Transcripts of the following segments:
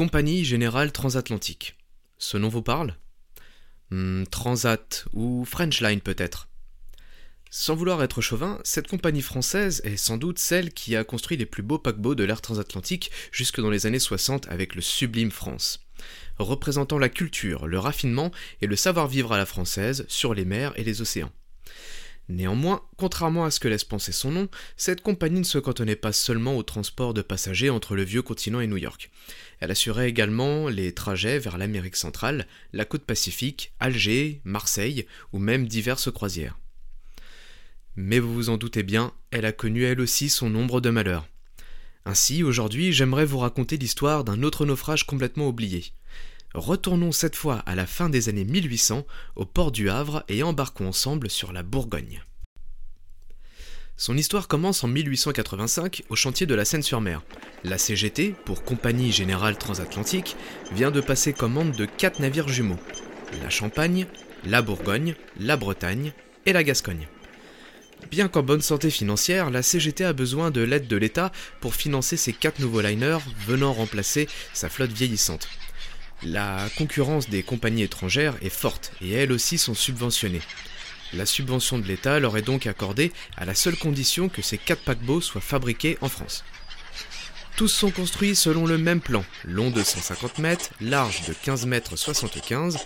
Compagnie Générale Transatlantique. Ce nom vous parle? Hmm, Transat ou French Line peut-être. Sans vouloir être chauvin, cette compagnie française est sans doute celle qui a construit les plus beaux paquebots de l'ère transatlantique jusque dans les années 60 avec le Sublime France, représentant la culture, le raffinement et le savoir-vivre à la française sur les mers et les océans. Néanmoins, contrairement à ce que laisse penser son nom, cette compagnie ne se cantonnait pas seulement au transport de passagers entre le vieux continent et New York. Elle assurait également les trajets vers l'Amérique centrale, la côte pacifique, Alger, Marseille ou même diverses croisières. Mais vous vous en doutez bien, elle a connu elle aussi son nombre de malheurs. Ainsi, aujourd'hui, j'aimerais vous raconter l'histoire d'un autre naufrage complètement oublié. Retournons cette fois à la fin des années 1800 au port du Havre et embarquons ensemble sur la Bourgogne. Son histoire commence en 1885 au chantier de la Seine-sur-Mer. La CGT, pour Compagnie Générale Transatlantique, vient de passer commande de quatre navires jumeaux la Champagne, la Bourgogne, la Bretagne et la Gascogne. Bien qu'en bonne santé financière, la CGT a besoin de l'aide de l'État pour financer ces quatre nouveaux liners venant remplacer sa flotte vieillissante. La concurrence des compagnies étrangères est forte et elles aussi sont subventionnées. La subvention de l'État leur est donc accordée à la seule condition que ces quatre paquebots soient fabriqués en France. Tous sont construits selon le même plan, long de 150 mètres, large de 15 mètres 75,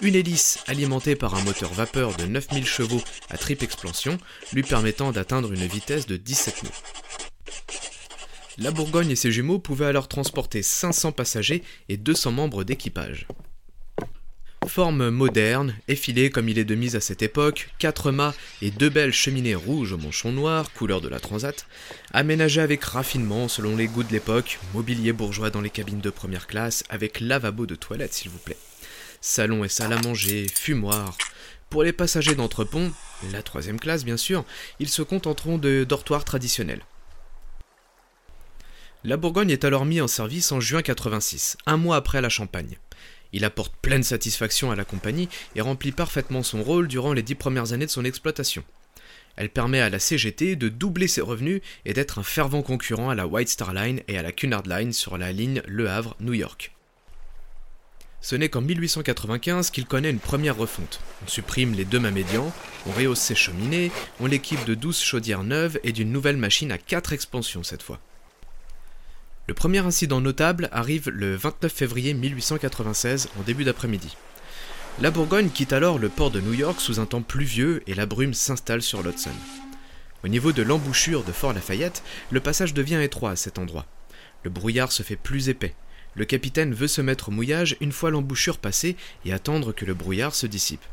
une hélice alimentée par un moteur vapeur de 9000 chevaux à triple expansion, lui permettant d'atteindre une vitesse de 17 nœuds. La Bourgogne et ses jumeaux pouvaient alors transporter 500 passagers et 200 membres d'équipage. Forme moderne, effilée comme il est de mise à cette époque, quatre mâts et deux belles cheminées rouges au manchon noir, couleur de la Transat, aménagées avec raffinement selon les goûts de l'époque, mobilier bourgeois dans les cabines de première classe, avec lavabo de toilette s'il vous plaît. Salon et salle à manger, fumoir. Pour les passagers d'entrepont, la troisième classe bien sûr, ils se contenteront de dortoirs traditionnels. La Bourgogne est alors mise en service en juin 86, un mois après la Champagne. Il apporte pleine satisfaction à la compagnie et remplit parfaitement son rôle durant les dix premières années de son exploitation. Elle permet à la CGT de doubler ses revenus et d'être un fervent concurrent à la White Star Line et à la Cunard Line sur la ligne Le Havre-New York. Ce n'est qu'en 1895 qu'il connaît une première refonte. On supprime les deux mâts médians, on rehausse ses cheminées, on l'équipe de 12 chaudières neuves et d'une nouvelle machine à 4 expansions cette fois. Le premier incident notable arrive le 29 février 1896 en début d'après-midi. La Bourgogne quitte alors le port de New York sous un temps pluvieux et la brume s'installe sur l'Hudson. Au niveau de l'embouchure de Fort Lafayette, le passage devient étroit à cet endroit. Le brouillard se fait plus épais. Le capitaine veut se mettre au mouillage une fois l'embouchure passée et attendre que le brouillard se dissipe.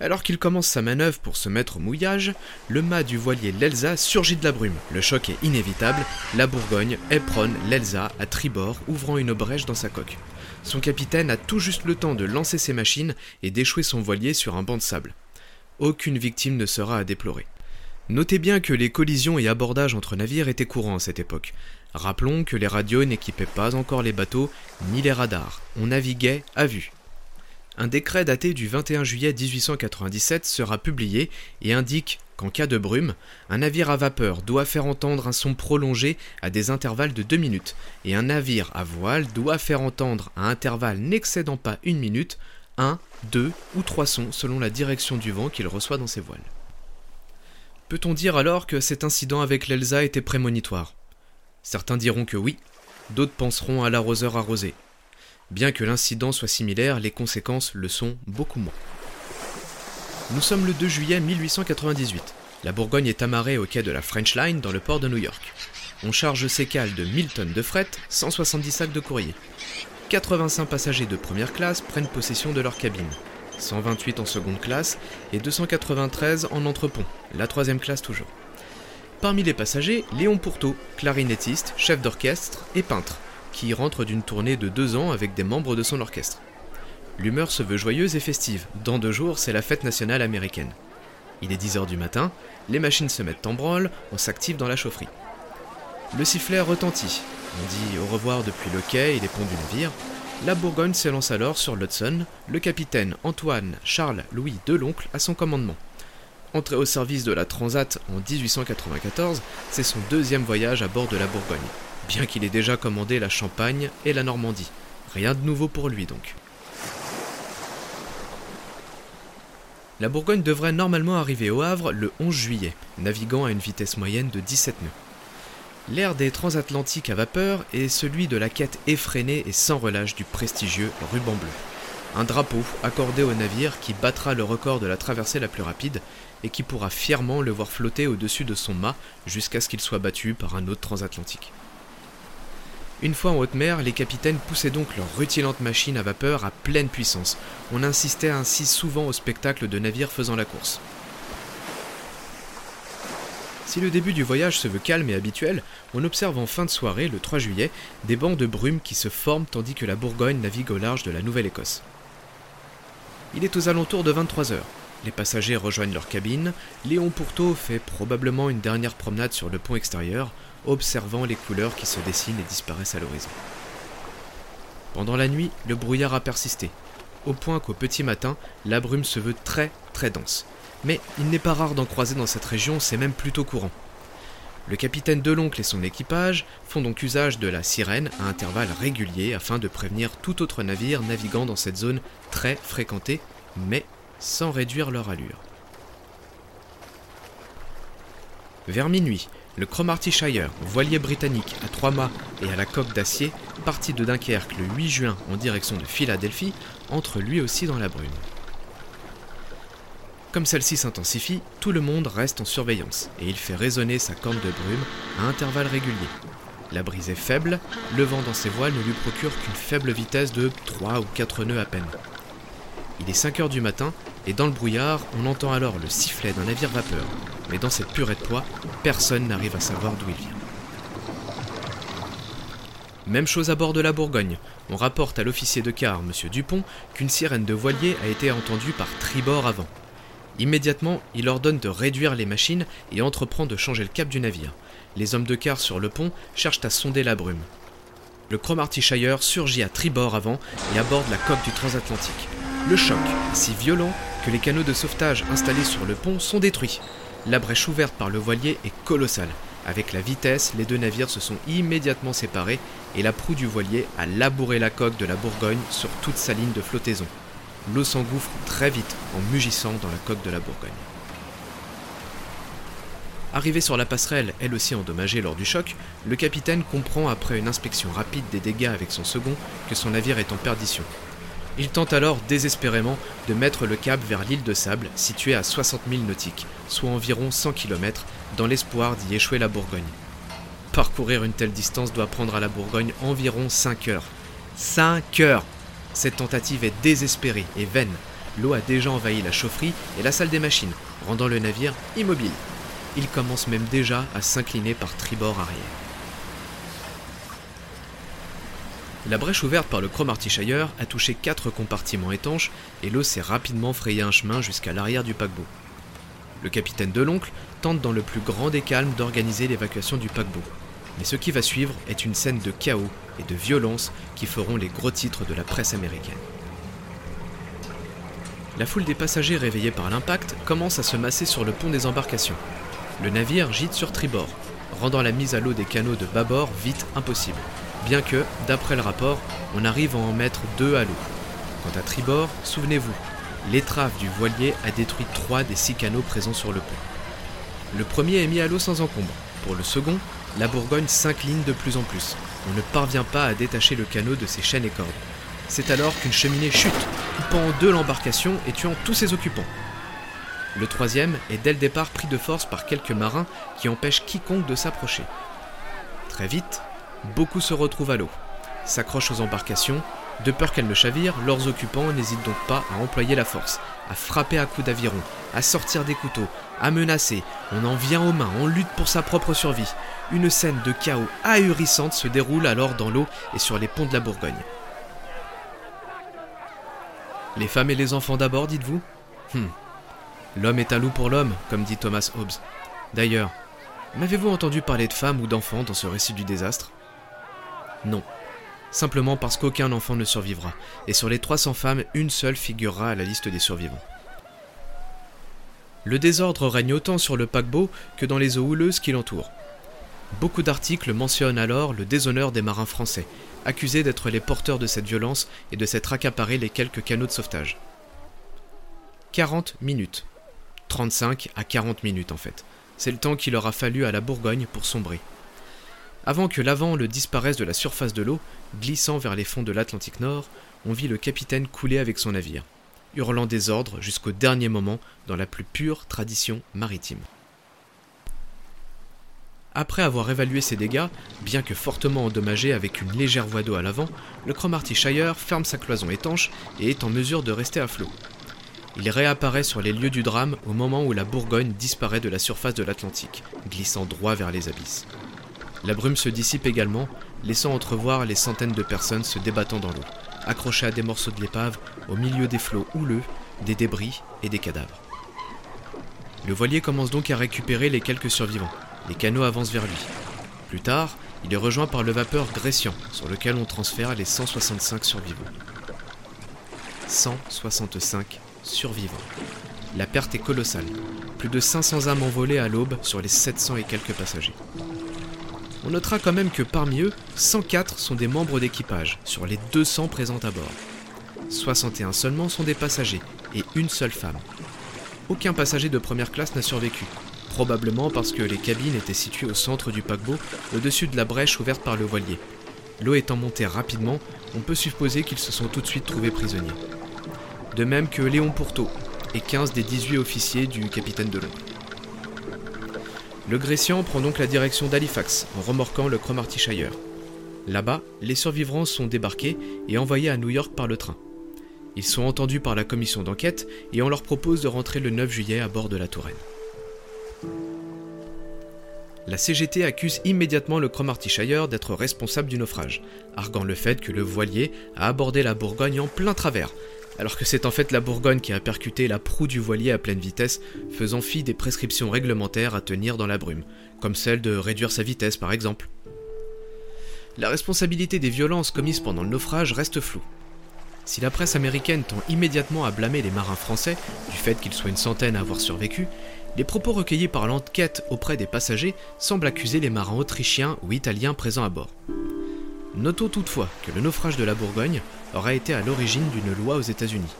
Alors qu'il commence sa manœuvre pour se mettre au mouillage, le mât du voilier l'Elsa surgit de la brume. Le choc est inévitable, la Bourgogne éperonne l'Elsa à tribord, ouvrant une brèche dans sa coque. Son capitaine a tout juste le temps de lancer ses machines et d'échouer son voilier sur un banc de sable. Aucune victime ne sera à déplorer. Notez bien que les collisions et abordages entre navires étaient courants à cette époque. Rappelons que les radios n'équipaient pas encore les bateaux ni les radars. On naviguait à vue un décret daté du 21 juillet 1897 sera publié et indique qu'en cas de brume, un navire à vapeur doit faire entendre un son prolongé à des intervalles de 2 minutes, et un navire à voile doit faire entendre à intervalles n'excédant pas une minute un, deux ou trois sons selon la direction du vent qu'il reçoit dans ses voiles. Peut-on dire alors que cet incident avec l'Elsa était prémonitoire? Certains diront que oui, d'autres penseront à l'arroseur arrosé, Bien que l'incident soit similaire, les conséquences le sont beaucoup moins. Nous sommes le 2 juillet 1898. La Bourgogne est amarrée au quai de la French Line dans le port de New York. On charge ses cales de 1000 tonnes de fret, 170 sacs de courrier. 85 passagers de première classe prennent possession de leur cabine, 128 en seconde classe et 293 en entrepont, la troisième classe toujours. Parmi les passagers, Léon Pourteau, clarinettiste, chef d'orchestre et peintre qui rentre d'une tournée de deux ans avec des membres de son orchestre. L'humeur se veut joyeuse et festive. Dans deux jours, c'est la fête nationale américaine. Il est 10h du matin, les machines se mettent en branle, on s'active dans la chaufferie. Le sifflet retentit. On dit au revoir depuis le quai et les ponts du navire. La Bourgogne s'élance alors sur l'Hudson, le capitaine Antoine Charles Louis Deloncle à son commandement. Entré au service de la Transat en 1894, c'est son deuxième voyage à bord de la Bourgogne bien qu'il ait déjà commandé la Champagne et la Normandie. Rien de nouveau pour lui donc. La Bourgogne devrait normalement arriver au Havre le 11 juillet, naviguant à une vitesse moyenne de 17 nœuds. L'ère des transatlantiques à vapeur est celui de la quête effrénée et sans relâche du prestigieux ruban bleu. Un drapeau accordé au navire qui battra le record de la traversée la plus rapide et qui pourra fièrement le voir flotter au-dessus de son mât jusqu'à ce qu'il soit battu par un autre transatlantique. Une fois en haute mer, les capitaines poussaient donc leur rutilante machine à vapeur à pleine puissance. On insistait ainsi souvent au spectacle de navires faisant la course. Si le début du voyage se veut calme et habituel, on observe en fin de soirée, le 3 juillet, des bancs de brume qui se forment tandis que la Bourgogne navigue au large de la Nouvelle-Écosse. Il est aux alentours de 23 heures. Les passagers rejoignent leur cabine. Léon Pourteau fait probablement une dernière promenade sur le pont extérieur, observant les couleurs qui se dessinent et disparaissent à l'horizon. Pendant la nuit, le brouillard a persisté, au point qu'au petit matin, la brume se veut très très dense. Mais il n'est pas rare d'en croiser dans cette région, c'est même plutôt courant. Le capitaine Deloncle et son équipage font donc usage de la sirène à intervalles réguliers afin de prévenir tout autre navire naviguant dans cette zone très fréquentée, mais sans réduire leur allure. Vers minuit, le Cromarty Shire, voilier britannique à trois mâts et à la coque d'acier, parti de Dunkerque le 8 juin en direction de Philadelphie, entre lui aussi dans la brume. Comme celle-ci s'intensifie, tout le monde reste en surveillance et il fait résonner sa corne de brume à intervalles réguliers. La brise est faible, le vent dans ses voiles ne lui procure qu'une faible vitesse de 3 ou 4 nœuds à peine. Il est 5 heures du matin et dans le brouillard, on entend alors le sifflet d'un navire vapeur. Mais dans cette purée de poids, personne n'arrive à savoir d'où il vient. Même chose à bord de la Bourgogne. On rapporte à l'officier de quart, M. Dupont, qu'une sirène de voilier a été entendue par tribord avant. Immédiatement, il ordonne de réduire les machines et entreprend de changer le cap du navire. Les hommes de quart sur le pont cherchent à sonder la brume. Le Cromarty Shire surgit à tribord avant et aborde la coque du transatlantique. Le choc, si violent que les canaux de sauvetage installés sur le pont sont détruits. La brèche ouverte par le voilier est colossale. Avec la vitesse, les deux navires se sont immédiatement séparés et la proue du voilier a labouré la coque de la Bourgogne sur toute sa ligne de flottaison l'eau s'engouffre très vite en mugissant dans la coque de la Bourgogne. Arrivé sur la passerelle, elle aussi endommagée lors du choc, le capitaine comprend après une inspection rapide des dégâts avec son second que son navire est en perdition. Il tente alors désespérément de mettre le cap vers l'île de Sable, située à 60 000 nautiques, soit environ 100 km, dans l'espoir d'y échouer la Bourgogne. Parcourir une telle distance doit prendre à la Bourgogne environ 5 heures. 5 heures cette tentative est désespérée et vaine. L'eau a déjà envahi la chaufferie et la salle des machines, rendant le navire immobile. Il commence même déjà à s'incliner par tribord arrière. La brèche ouverte par le Cromarty Shire a touché quatre compartiments étanches et l'eau s'est rapidement frayé un chemin jusqu'à l'arrière du paquebot. Le capitaine de l'oncle tente dans le plus grand des calmes d'organiser l'évacuation du paquebot. Mais ce qui va suivre est une scène de chaos et de violence qui feront les gros titres de la presse américaine. La foule des passagers réveillés par l'impact commence à se masser sur le pont des embarcations. Le navire gîte sur tribord, rendant la mise à l'eau des canaux de bâbord vite impossible, bien que, d'après le rapport, on arrive à en mettre deux à l'eau. Quant à tribord, souvenez-vous, l'étrave du voilier a détruit trois des six canaux présents sur le pont. Le premier est mis à l'eau sans encombre. Pour le second, la Bourgogne s'incline de plus en plus, on ne parvient pas à détacher le canot de ses chaînes et cordes. C'est alors qu'une cheminée chute, coupant en deux l'embarcation et tuant tous ses occupants. Le troisième est dès le départ pris de force par quelques marins qui empêchent quiconque de s'approcher. Très vite, beaucoup se retrouvent à l'eau, s'accrochent aux embarcations, de peur qu'elles ne chavirent, leurs occupants n'hésitent donc pas à employer la force, à frapper à coups d'aviron, à sortir des couteaux, à menacer. On en vient aux mains, on lutte pour sa propre survie. Une scène de chaos ahurissante se déroule alors dans l'eau et sur les ponts de la Bourgogne. Les femmes et les enfants d'abord, dites-vous? Hmm. L'homme est un loup pour l'homme, comme dit Thomas Hobbes. D'ailleurs, m'avez-vous entendu parler de femmes ou d'enfants dans ce récit du désastre? Non. Simplement parce qu'aucun enfant ne survivra, et sur les 300 femmes, une seule figurera à la liste des survivants. Le désordre règne autant sur le paquebot que dans les eaux houleuses qui l'entourent. Beaucoup d'articles mentionnent alors le déshonneur des marins français, accusés d'être les porteurs de cette violence et de s'être accaparés les quelques canaux de sauvetage. 40 minutes. 35 à 40 minutes en fait. C'est le temps qu'il aura fallu à la Bourgogne pour sombrer. Avant que l'avant le disparaisse de la surface de l'eau, glissant vers les fonds de l'Atlantique Nord, on vit le capitaine couler avec son navire, hurlant des ordres jusqu'au dernier moment dans la plus pure tradition maritime. Après avoir évalué ses dégâts, bien que fortement endommagé avec une légère voie d'eau à l'avant, le Cromarty Shire ferme sa cloison étanche et est en mesure de rester à flot. Il réapparaît sur les lieux du drame au moment où la Bourgogne disparaît de la surface de l'Atlantique, glissant droit vers les abysses. La brume se dissipe également, laissant entrevoir les centaines de personnes se débattant dans l'eau, accrochées à des morceaux de l'épave au milieu des flots houleux, des débris et des cadavres. Le voilier commence donc à récupérer les quelques survivants. Les canots avancent vers lui. Plus tard, il est rejoint par le vapeur Gressian, sur lequel on transfère les 165 survivants. 165 survivants. La perte est colossale. Plus de 500 âmes envolées à l'aube sur les 700 et quelques passagers. On notera quand même que parmi eux, 104 sont des membres d'équipage, sur les 200 présents à bord. 61 seulement sont des passagers, et une seule femme. Aucun passager de première classe n'a survécu, probablement parce que les cabines étaient situées au centre du paquebot, au-dessus de la brèche ouverte par le voilier. L'eau étant montée rapidement, on peut supposer qu'ils se sont tout de suite trouvés prisonniers. De même que Léon Pourteau et 15 des 18 officiers du capitaine de Londres. Le Gressian prend donc la direction d'Halifax en remorquant le Cromarty Shire. Là-bas, les survivants sont débarqués et envoyés à New York par le train. Ils sont entendus par la commission d'enquête et on leur propose de rentrer le 9 juillet à bord de la Touraine. La CGT accuse immédiatement le Cromarty Shire d'être responsable du naufrage, arguant le fait que le voilier a abordé la Bourgogne en plein travers, alors que c'est en fait la Bourgogne qui a percuté la proue du voilier à pleine vitesse, faisant fi des prescriptions réglementaires à tenir dans la brume, comme celle de réduire sa vitesse par exemple. La responsabilité des violences commises pendant le naufrage reste floue. Si la presse américaine tend immédiatement à blâmer les marins français du fait qu'ils soient une centaine à avoir survécu, les propos recueillis par l'enquête auprès des passagers semblent accuser les marins autrichiens ou italiens présents à bord. Notons toutefois que le naufrage de la Bourgogne aurait été à l'origine d'une loi aux États-Unis,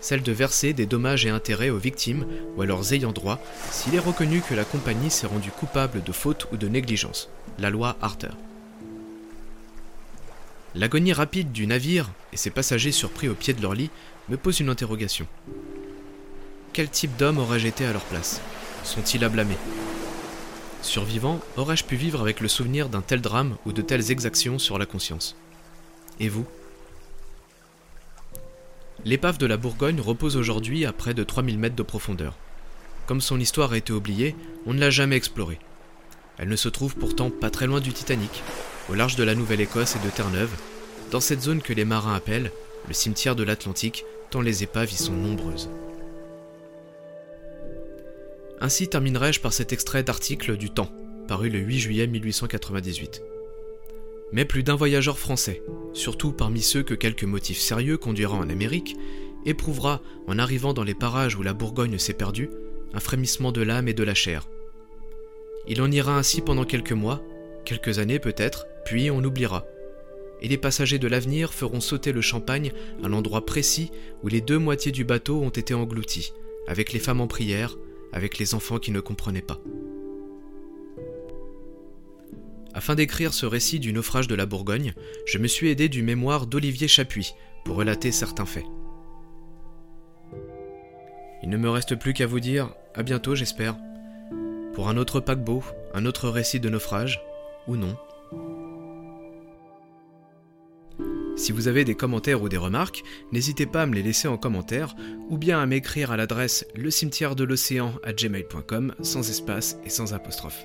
celle de verser des dommages et intérêts aux victimes ou à leurs ayants droit s'il est reconnu que la compagnie s'est rendue coupable de faute ou de négligence, la loi Arthur. L'agonie rapide du navire et ses passagers surpris au pied de leur lit me pose une interrogation. Quel type d'homme aurais-je été à leur place? Sont-ils à blâmer? Survivant, aurais-je pu vivre avec le souvenir d'un tel drame ou de telles exactions sur la conscience? Et vous? L'épave de la Bourgogne repose aujourd'hui à près de 3000 mètres de profondeur. Comme son histoire a été oubliée, on ne l'a jamais explorée. Elle ne se trouve pourtant pas très loin du Titanic, au large de la Nouvelle-Écosse et de Terre-Neuve, dans cette zone que les marins appellent le cimetière de l'Atlantique, tant les épaves y sont nombreuses. Ainsi terminerai-je par cet extrait d'article du Temps, paru le 8 juillet 1898. Mais plus d'un voyageur français, surtout parmi ceux que quelques motifs sérieux conduira en Amérique, éprouvera, en arrivant dans les parages où la Bourgogne s'est perdue, un frémissement de l'âme et de la chair. Il en ira ainsi pendant quelques mois, quelques années peut-être, puis on oubliera. Et les passagers de l'avenir feront sauter le champagne à l'endroit précis où les deux moitiés du bateau ont été englouties, avec les femmes en prière, avec les enfants qui ne comprenaient pas. Afin d'écrire ce récit du naufrage de la Bourgogne, je me suis aidé du mémoire d'Olivier Chapuis pour relater certains faits. Il ne me reste plus qu'à vous dire à bientôt, j'espère, pour un autre paquebot, un autre récit de naufrage, ou non. Si vous avez des commentaires ou des remarques, n'hésitez pas à me les laisser en commentaire ou bien à m'écrire à l'adresse le cimetière de l'océan à gmail.com sans espace et sans apostrophe.